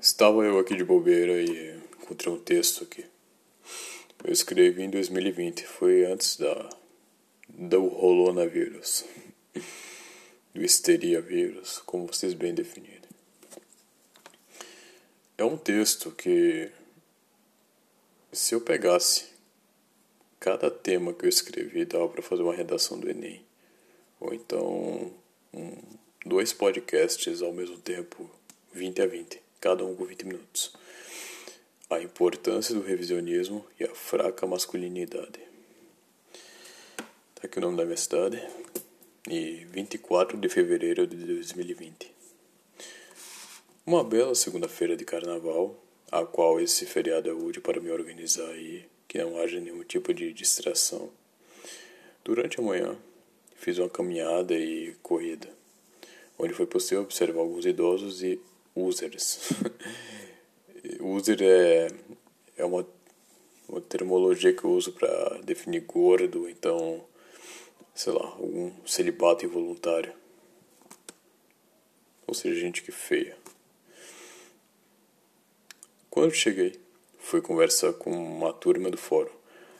Estava eu aqui de bobeira e encontrei um texto aqui. Eu escrevi em 2020, foi antes da do rolonavírus, do histeria vírus, como vocês bem definiram. É um texto que, se eu pegasse cada tema que eu escrevi, dava para fazer uma redação do Enem, ou então um, dois podcasts ao mesmo tempo, 20 a 20 cada um com 20 minutos. A importância do revisionismo e a fraca masculinidade. Tá aqui o nome da minha cidade. E 24 de fevereiro de 2020. Uma bela segunda-feira de carnaval, a qual esse feriado é útil para me organizar e que não haja nenhum tipo de distração. Durante a manhã, fiz uma caminhada e corrida, onde foi possível observar alguns idosos e users. User é, é uma, uma termologia que eu uso para definir gordo, então, sei lá, algum celibato involuntário. Ou seja, gente que feia. Quando cheguei, fui conversar com uma turma do fórum.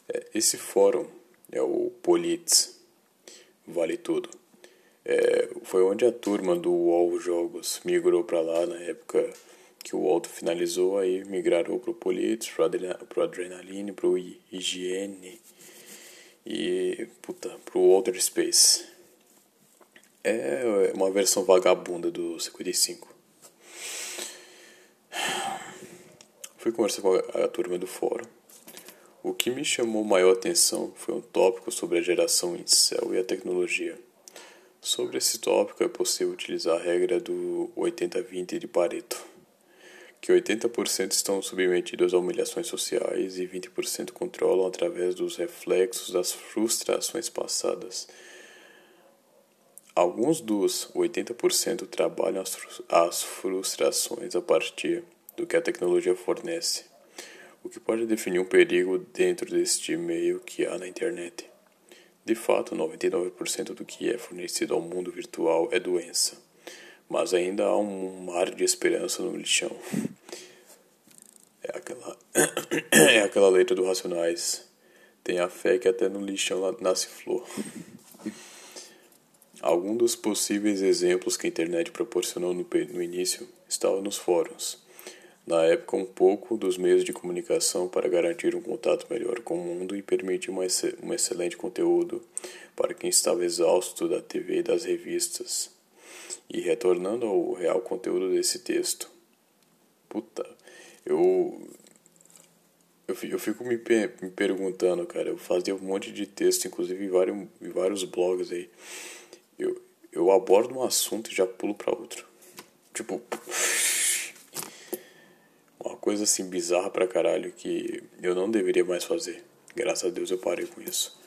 É, esse fórum é o Politz, vale tudo. É, foi onde a turma do UOL Jogos migrou para lá na época que o UOL finalizou, aí migraram para o Politz, para o Adrenaline, para o Higiene e puta, para o Outer Space. É uma versão vagabunda do 55. Fui conversar com a, a turma do fórum. O que me chamou maior atenção foi um tópico sobre a geração incel e a tecnologia. Sobre esse tópico, é possível utilizar a regra do 80-20 de Pareto, que 80% estão submetidos a humilhações sociais e 20% controlam através dos reflexos das frustrações passadas. Alguns dos 80% trabalham as frustrações a partir do que a tecnologia fornece, o que pode definir um perigo dentro deste meio que há na internet. De fato, 99% do que é fornecido ao mundo virtual é doença, mas ainda há um mar de esperança no lixão. É aquela, é aquela letra do Racionais. Tenha fé que até no lixão nasce flor. Algum dos possíveis exemplos que a internet proporcionou no, no início estavam nos fóruns na época um pouco dos meios de comunicação para garantir um contato melhor com o mundo e permitir um, um excelente conteúdo para quem estava exausto da TV e das revistas. E retornando ao real conteúdo desse texto. Puta, eu. Eu, eu fico me, me perguntando, cara. Eu fazia um monte de texto, inclusive em vários, em vários blogs aí. Eu, eu abordo um assunto e já pulo para outro. Tipo coisa assim bizarra pra caralho que eu não deveria mais fazer. Graças a Deus eu parei com isso.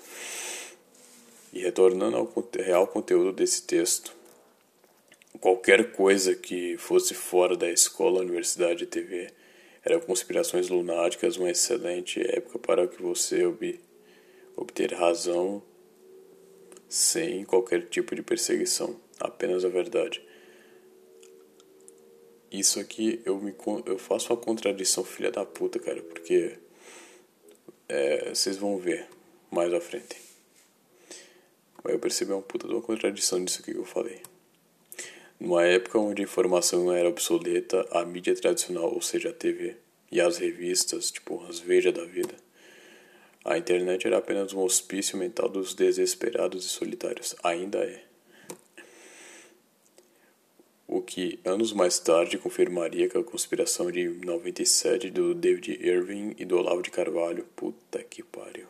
E retornando ao real conteúdo desse texto, qualquer coisa que fosse fora da escola, universidade e TV era conspirações lunáticas, uma excelente época para que você ob obter razão sem qualquer tipo de perseguição, apenas a verdade. Isso aqui eu me eu faço uma contradição filha da puta, cara, porque é, vocês vão ver mais à frente. Mas eu percebi uma puta de uma contradição disso que eu falei. Numa época onde a informação era obsoleta, a mídia tradicional, ou seja, a TV, e as revistas, tipo as Veja da vida, a internet era apenas um hospício mental dos desesperados e solitários. Ainda é o que anos mais tarde confirmaria que a conspiração de 97 do David Irving e do Olavo de Carvalho, puta que pariu,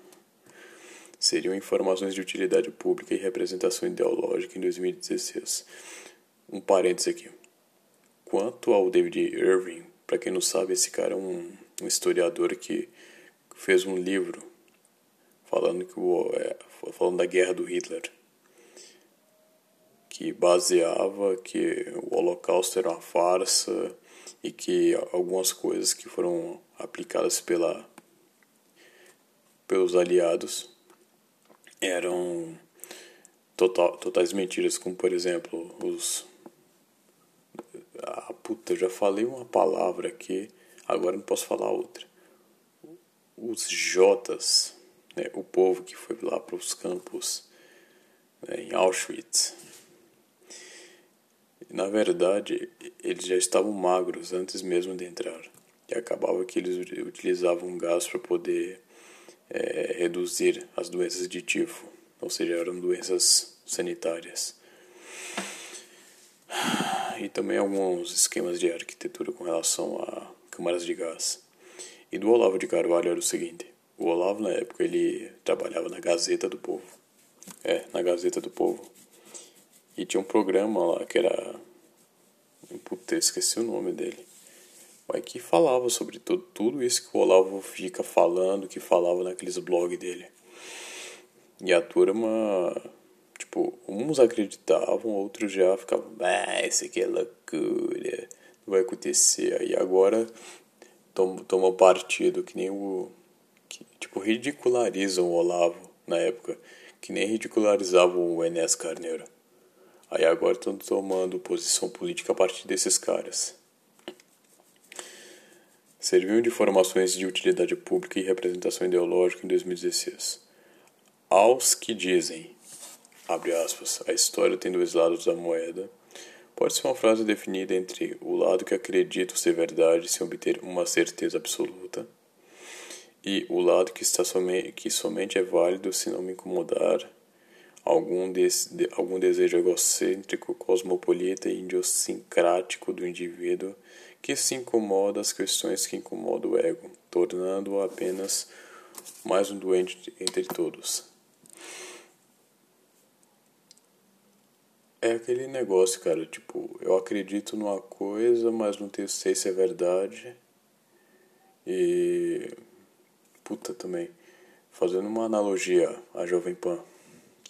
seriam informações de utilidade pública e representação ideológica em 2016. Um parênteses aqui. Quanto ao David Irving, para quem não sabe, esse cara é um, um historiador que fez um livro falando que é, falando da guerra do Hitler que baseava que o Holocausto era uma farsa e que algumas coisas que foram aplicadas pela pelos aliados eram total, totais mentiras, como por exemplo os a puta já falei uma palavra aqui, agora não posso falar outra. Os Jotas, né, o povo que foi lá para os campos né, em Auschwitz. Na verdade, eles já estavam magros antes mesmo de entrar. E acabava que eles utilizavam gás para poder é, reduzir as doenças de tifo, ou seja, eram doenças sanitárias. E também alguns esquemas de arquitetura com relação a câmaras de gás. E do Olavo de Carvalho era o seguinte: o Olavo, na época, ele trabalhava na Gazeta do Povo. É, na Gazeta do Povo. E tinha um programa lá que era. Puta, esqueci o nome dele. Mas que falava sobre tudo, tudo isso que o Olavo fica falando, que falava naqueles blogs dele. E a turma Tipo, uns acreditavam, outros já ficavam, ah, isso aqui é loucura, não vai acontecer. Aí agora tomam partido, que nem o. Que, tipo, ridicularizam o Olavo na época, que nem ridicularizavam o Enes Carneiro. Aí agora estão tomando posição política a partir desses caras. Serviu de informações de utilidade pública e representação ideológica em 2016. Aos que dizem abre aspas, a história tem dois lados da moeda, pode ser uma frase definida entre o lado que acredito ser verdade sem obter uma certeza absoluta e o lado que está somente, que somente é válido se não me incomodar algum, des, de, algum desejo egocêntrico, cosmopolita e idiosincrático do indivíduo que se incomoda as questões que incomodam o ego, tornando-o apenas mais um doente entre todos. É aquele negócio, cara, tipo, eu acredito numa coisa, mas não tenho sei se é verdade. E. Puta também. Fazendo uma analogia à Jovem Pan,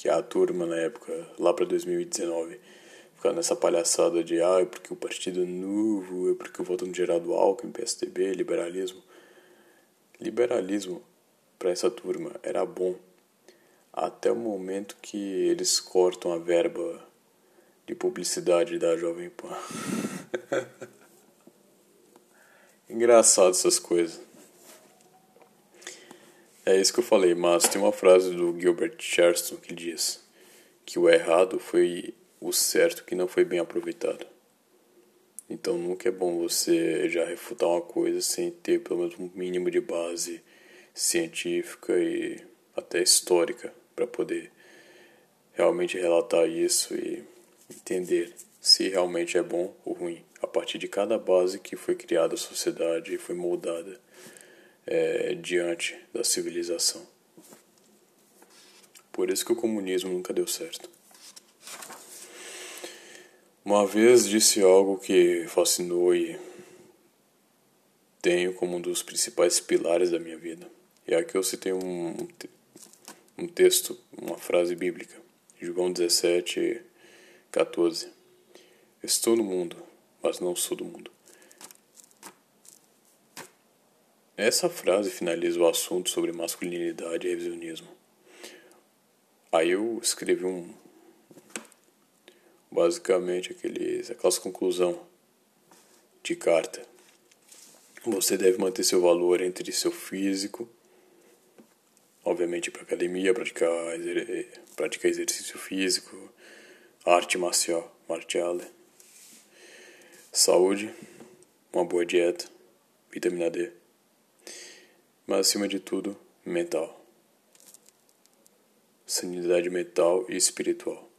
que é a turma na época, lá pra 2019, ficando nessa palhaçada de, ah, é porque o Partido Novo, é porque o voto no Geraldo Alckmin, PSDB, liberalismo. Liberalismo, para essa turma, era bom. Até o momento que eles cortam a verba de publicidade da Jovem Pan. Engraçado essas coisas. É isso que eu falei, mas tem uma frase do Gilbert Chesterton que diz que o errado foi o certo que não foi bem aproveitado. Então nunca é bom você já refutar uma coisa sem ter pelo menos um mínimo de base científica e até histórica para poder realmente relatar isso e entender se realmente é bom ou ruim a partir de cada base que foi criada a sociedade e foi moldada é, diante da civilização. Por isso que o comunismo nunca deu certo. Uma vez disse algo que fascinou e tenho como um dos principais pilares da minha vida. E aqui eu citei um, um texto, uma frase bíblica. João 17, 14. Estou no mundo, mas não sou do mundo. Essa frase finaliza o assunto sobre masculinidade e revisionismo. Aí eu escrevi um. Basicamente aqueles, aquelas conclusão de carta. Você deve manter seu valor entre seu físico, obviamente para academia, praticar, praticar exercício físico, arte marcial, marciale, saúde, uma boa dieta, vitamina D, mas acima de tudo, mental. Sanidade mental e espiritual.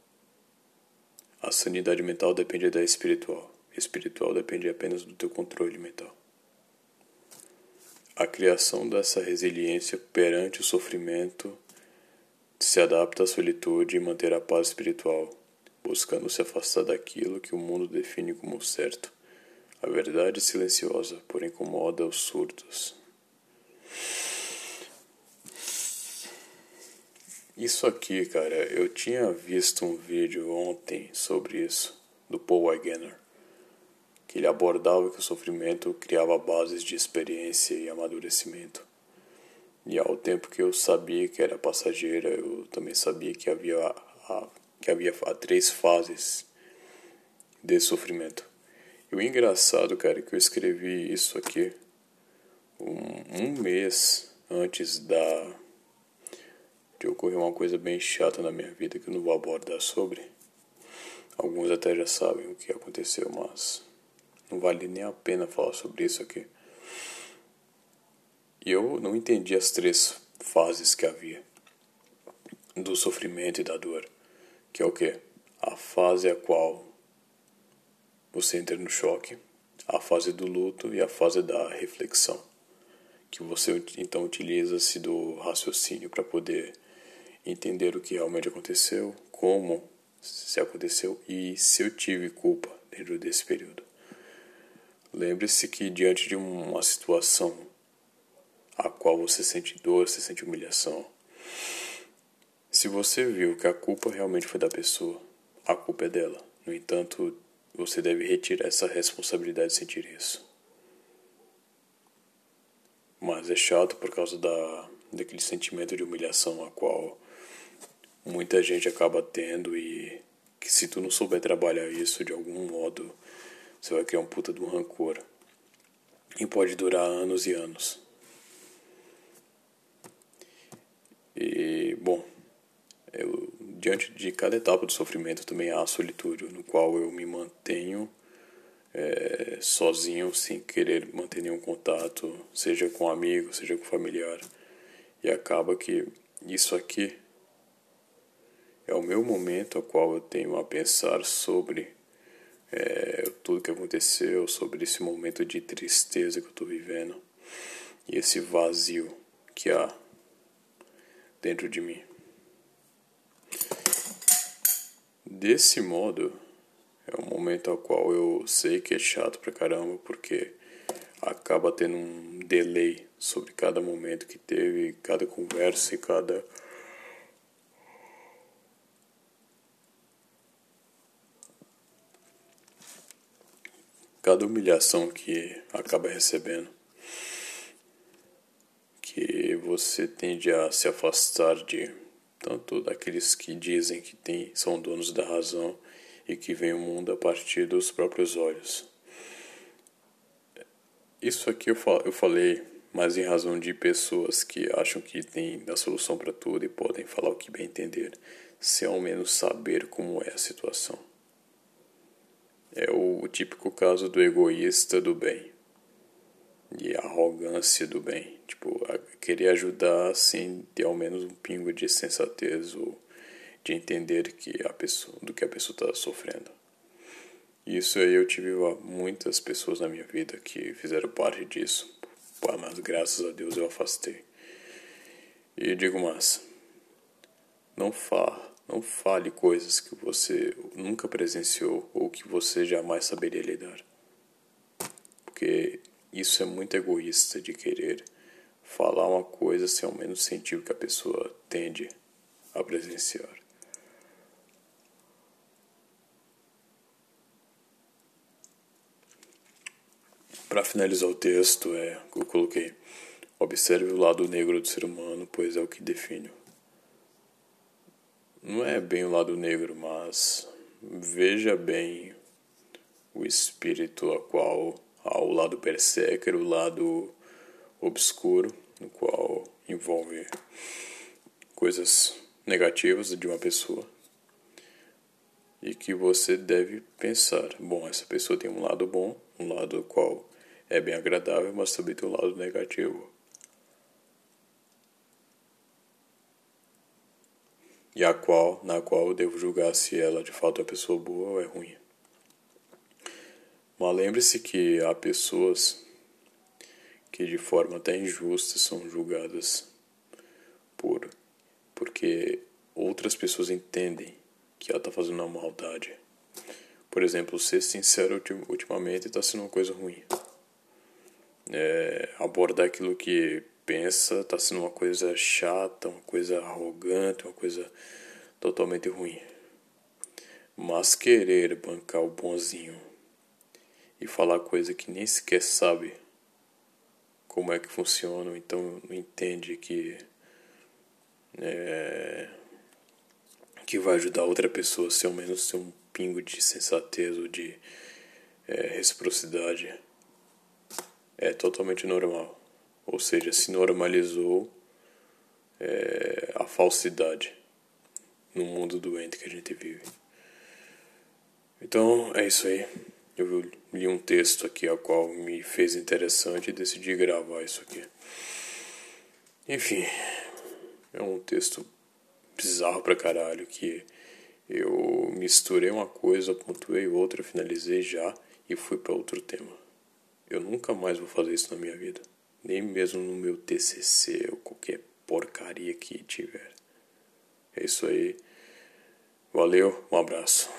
A sanidade mental depende da espiritual. Espiritual depende apenas do teu controle mental. A criação dessa resiliência perante o sofrimento se adapta à solitude e manter a paz espiritual buscando se afastar daquilo que o mundo define como certo. A verdade silenciosa, porém incomoda os surdos. Isso aqui, cara, eu tinha visto um vídeo ontem sobre isso, do Paul Wegener, que ele abordava que o sofrimento criava bases de experiência e amadurecimento. E ao tempo que eu sabia que era passageira, eu também sabia que havia a que havia três fases de sofrimento. E o engraçado, cara, é que eu escrevi isso aqui um, um mês antes da de ocorrer uma coisa bem chata na minha vida que eu não vou abordar sobre. Alguns até já sabem o que aconteceu, mas não vale nem a pena falar sobre isso aqui. E eu não entendi as três fases que havia do sofrimento e da dor, que é o que? A fase a qual você entra no choque, a fase do luto e a fase da reflexão, que você então utiliza-se do raciocínio para poder entender o que realmente aconteceu, como se aconteceu e se eu tive culpa dentro desse período. Lembre-se que diante de uma situação a qual você sente dor, você sente humilhação, se você viu que a culpa realmente foi da pessoa, a culpa é dela. No entanto, você deve retirar essa responsabilidade de sentir isso. Mas é chato por causa da, daquele sentimento de humilhação a qual muita gente acaba tendo e que se tu não souber trabalhar isso de algum modo, você vai criar um puta de um rancor. E pode durar anos e anos. E, bom, eu, diante de cada etapa do sofrimento também há a solitude, no qual eu me mantenho é, sozinho, sem querer manter nenhum contato, seja com amigo, seja com familiar. E acaba que isso aqui é o meu momento ao qual eu tenho a pensar sobre é, tudo que aconteceu, sobre esse momento de tristeza que eu estou vivendo e esse vazio que há dentro de mim. Desse modo, é um momento ao qual eu sei que é chato pra caramba, porque acaba tendo um delay sobre cada momento que teve, cada conversa e cada cada humilhação que acaba recebendo, que você tende a se afastar de tanto daqueles que dizem que tem, são donos da razão e que veem o mundo a partir dos próprios olhos. Isso aqui eu, eu falei mas em razão de pessoas que acham que têm a solução para tudo e podem falar o que bem entender, sem ao menos saber como é a situação. É o típico caso do egoísta do bem. E a arrogância do bem. Tipo, querer ajudar sem ter ao menos um pingo de sensatez ou de entender que a pessoa, do que a pessoa está sofrendo. Isso aí eu tive muitas pessoas na minha vida que fizeram parte disso. Mas graças a Deus eu afastei. E digo mais, não fa não fale coisas que você nunca presenciou ou que você jamais saberia lidar. Porque isso é muito egoísta de querer falar uma coisa sem ao menos sentir o que a pessoa tende a presenciar. Para finalizar o texto, é, eu coloquei: observe o lado negro do ser humano, pois é o que define. Não é bem o lado negro, mas veja bem o espírito a qual há o lado berserker, o lado obscuro, no qual envolve coisas negativas de uma pessoa e que você deve pensar, bom, essa pessoa tem um lado bom, um lado qual é bem agradável, mas também tem um lado negativo. e a qual, na qual eu devo julgar se ela de fato é pessoa boa ou é ruim. Mas lembre-se que há pessoas que de forma até injusta são julgadas por porque outras pessoas entendem que ela está fazendo uma maldade. Por exemplo, ser sincero ultimamente está sendo uma coisa ruim. É, abordar aquilo que pensa tá sendo uma coisa chata, uma coisa arrogante, uma coisa totalmente ruim. Mas querer bancar o bonzinho e falar coisa que nem sequer sabe como é que funciona, então não entende que é, que vai ajudar outra pessoa, se ao menos ter um pingo de sensatez ou de é, reciprocidade é totalmente normal. Ou seja, se normalizou é, a falsidade no mundo doente que a gente vive. Então é isso aí. Eu li um texto aqui ao qual me fez interessante e decidi gravar isso aqui. Enfim, é um texto bizarro pra caralho que eu misturei uma coisa, pontuei outra, finalizei já e fui para outro tema. Eu nunca mais vou fazer isso na minha vida, nem mesmo no meu TCC ou qualquer porcaria que tiver. É isso aí. Valeu, um abraço.